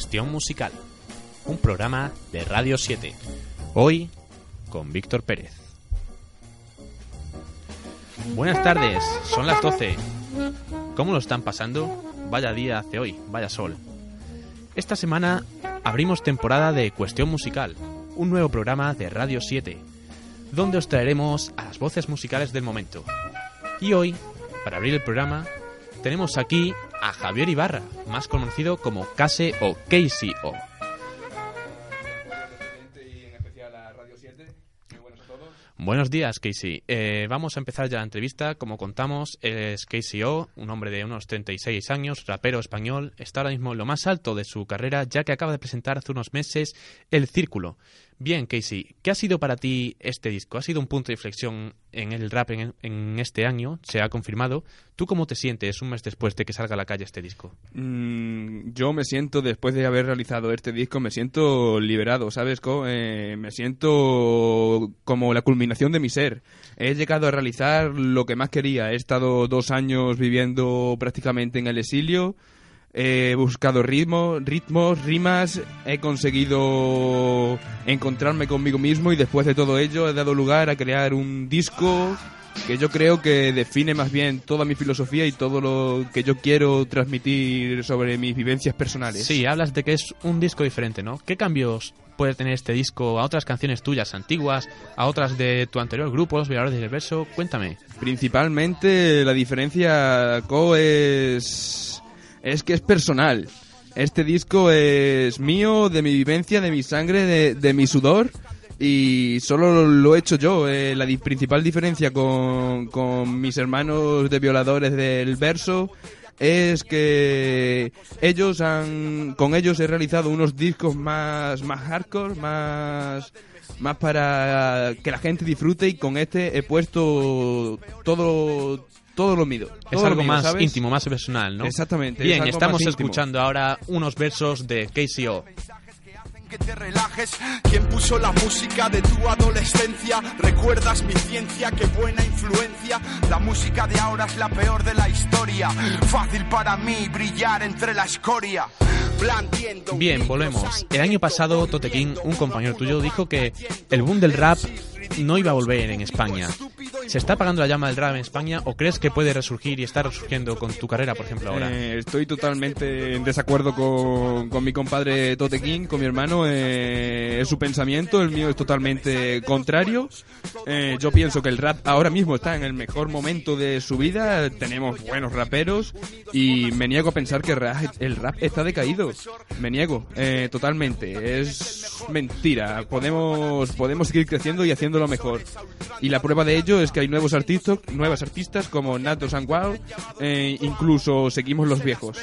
Cuestión Musical, un programa de Radio 7. Hoy con Víctor Pérez. Buenas tardes, son las 12. ¿Cómo lo están pasando? Vaya día hace hoy, vaya sol. Esta semana abrimos temporada de Cuestión Musical, un nuevo programa de Radio 7, donde os traeremos a las voces musicales del momento. Y hoy, para abrir el programa, tenemos aquí a Javier Ibarra, más conocido como Case o Casey O. Buenos días, Casey. Eh, vamos a empezar ya la entrevista. Como contamos, es Casey O, un hombre de unos 36 años, rapero español. Está ahora mismo en lo más alto de su carrera, ya que acaba de presentar hace unos meses El Círculo. Bien, Casey, ¿qué ha sido para ti este disco? ¿Ha sido un punto de inflexión en el rap en, este año? Se ha confirmado. ¿Tú cómo te sientes un mes después de que salga a la calle este disco? Mm, yo me siento, después de haber realizado este disco, me siento liberado, ¿sabes? Eh, me siento como la culminación de mi ser. He llegado a realizar lo que más quería. He estado dos años viviendo prácticamente en el exilio he buscado ritmos, ritmos, rimas, he conseguido encontrarme conmigo mismo y después de todo ello he dado lugar a crear un disco que yo creo que define más bien toda mi filosofía y todo lo que yo quiero transmitir sobre mis vivencias personales. Sí, hablas de que es un disco diferente, ¿no? ¿Qué cambios puede tener este disco a otras canciones tuyas antiguas, a otras de tu anterior grupo, Los Violadores del Verso? Cuéntame. Principalmente la diferencia, Co, es es que es personal. Este disco es mío, de mi vivencia, de mi sangre, de, mi sudor y solo lo he hecho yo. Eh, la principal diferencia con, con, mis hermanos de violadores del verso es que ellos han, con ellos he realizado unos discos más, más hardcore, más, más para que la gente disfrute y con este he puesto todo, todo lo mido. es algo más íntimo, más personal, ¿no? Exactamente. Bien, estamos escuchando ahora unos versos de KCO. Que te relajes, ¿quién puso la música de tu adolescencia? ¿Recuerdas mi ciencia? Qué buena influencia. La música de ahora es la peor de la historia. Fácil para mí brillar entre la escoria. Bien, volvemos. El año pasado, Tote King, un compañero tuyo, dijo que el boom del rap no iba a volver en España. ¿Se está apagando la llama del rap en España o crees que puede resurgir y está resurgiendo con tu carrera, por ejemplo, ahora? Eh, estoy totalmente en desacuerdo con, con mi compadre Tote King, con mi hermano. Eh, es su pensamiento, el mío es totalmente contrario. Eh, yo pienso que el rap ahora mismo está en el mejor momento de su vida. Tenemos buenos raperos y me niego a pensar que el rap está decaído. Me niego, totalmente. Es mentira. Podemos, podemos seguir creciendo y haciéndolo mejor. Y la prueba de ello es que hay nuevos artistas, nuevas artistas como Nato Sanguao, eh, incluso seguimos los viejos.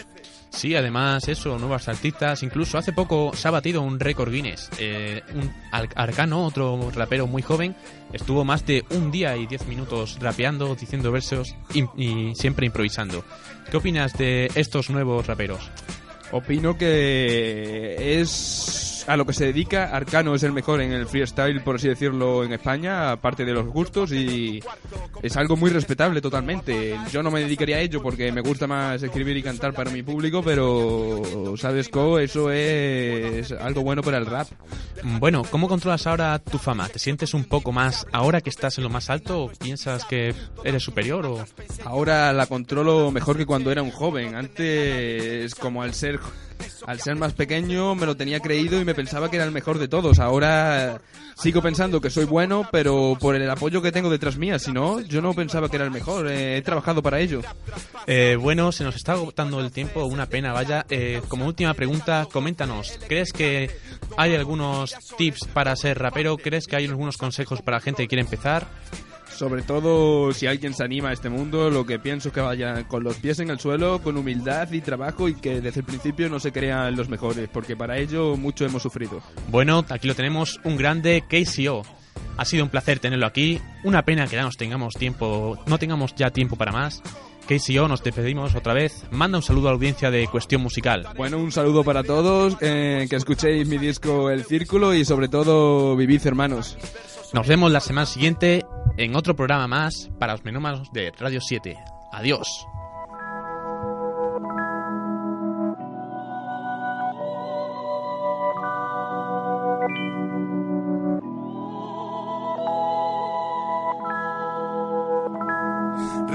Sí, además eso, nuevas artistas. Incluso hace poco se ha batido un récord Guinness. Eh, un Arcano, otro rapero muy joven, estuvo más de un día y diez minutos rapeando, diciendo versos y siempre improvisando. ¿Qué opinas de estos nuevos raperos? Opino que es a lo que se dedica, Arcano es el mejor en el freestyle, por así decirlo, en España, aparte de los gustos, y es algo muy respetable totalmente. Yo no me dedicaría a ello porque me gusta más escribir y cantar para mi público, pero, ¿sabes, Co? Eso es algo bueno para el rap. Bueno, ¿cómo controlas ahora tu fama? ¿Te sientes un poco más ahora que estás en lo más alto o piensas que eres superior o...? Ahora la controlo mejor que cuando era un joven. Antes, como al ser al ser más pequeño me lo tenía creído y me pensaba que era el mejor de todos. Ahora sigo pensando que soy bueno, pero por el apoyo que tengo detrás mía. Si no, yo no pensaba que era el mejor. Eh, he trabajado para ello. Eh, bueno, se nos está agotando el tiempo. Una pena, vaya. Eh, como última pregunta, coméntanos. ¿Crees que hay algunos tips para ser rapero? ¿Crees que hay algunos consejos para la gente que quiere empezar? Sobre todo si alguien se anima a este mundo, lo que pienso es que vayan con los pies en el suelo, con humildad y trabajo y que desde el principio no se crean los mejores, porque para ello mucho hemos sufrido. Bueno, aquí lo tenemos, un grande KCO. Ha sido un placer tenerlo aquí. Una pena que ya nos tengamos tiempo, no tengamos ya tiempo para más. KCO, nos despedimos otra vez. Manda un saludo a la audiencia de Cuestión Musical. Bueno, un saludo para todos, eh, que escuchéis mi disco El Círculo y sobre todo vivid hermanos. Nos vemos la semana siguiente en otro programa más para los menúmanos de Radio 7. Adiós.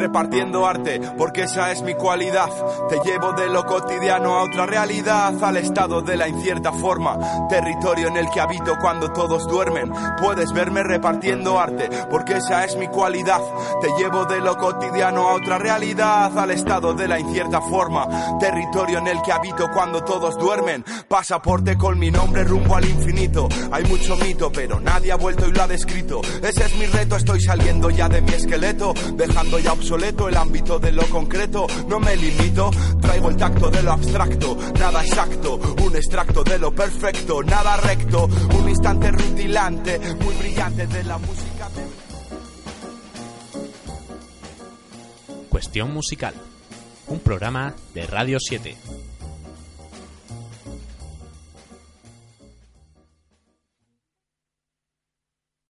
Repartiendo arte, porque esa es mi cualidad. Te llevo de lo cotidiano a otra realidad, al estado de la incierta forma, territorio en el que habito cuando todos duermen. Puedes verme repartiendo arte, porque esa es mi cualidad. Te llevo de lo cotidiano a otra realidad, al estado de la incierta forma, territorio en el que habito cuando todos duermen. Pasaporte con mi nombre rumbo al infinito. Hay mucho mito, pero nadie ha vuelto y lo ha descrito. Ese es mi reto, estoy saliendo ya de mi esqueleto, dejando ya obsoleto el ámbito de lo concreto. No me limito, traigo el tacto de lo abstracto, nada exacto, un extracto de lo perfecto, nada recto, un instante rutilante, muy brillante de la música. Cuestión Musical, un programa de Radio 7.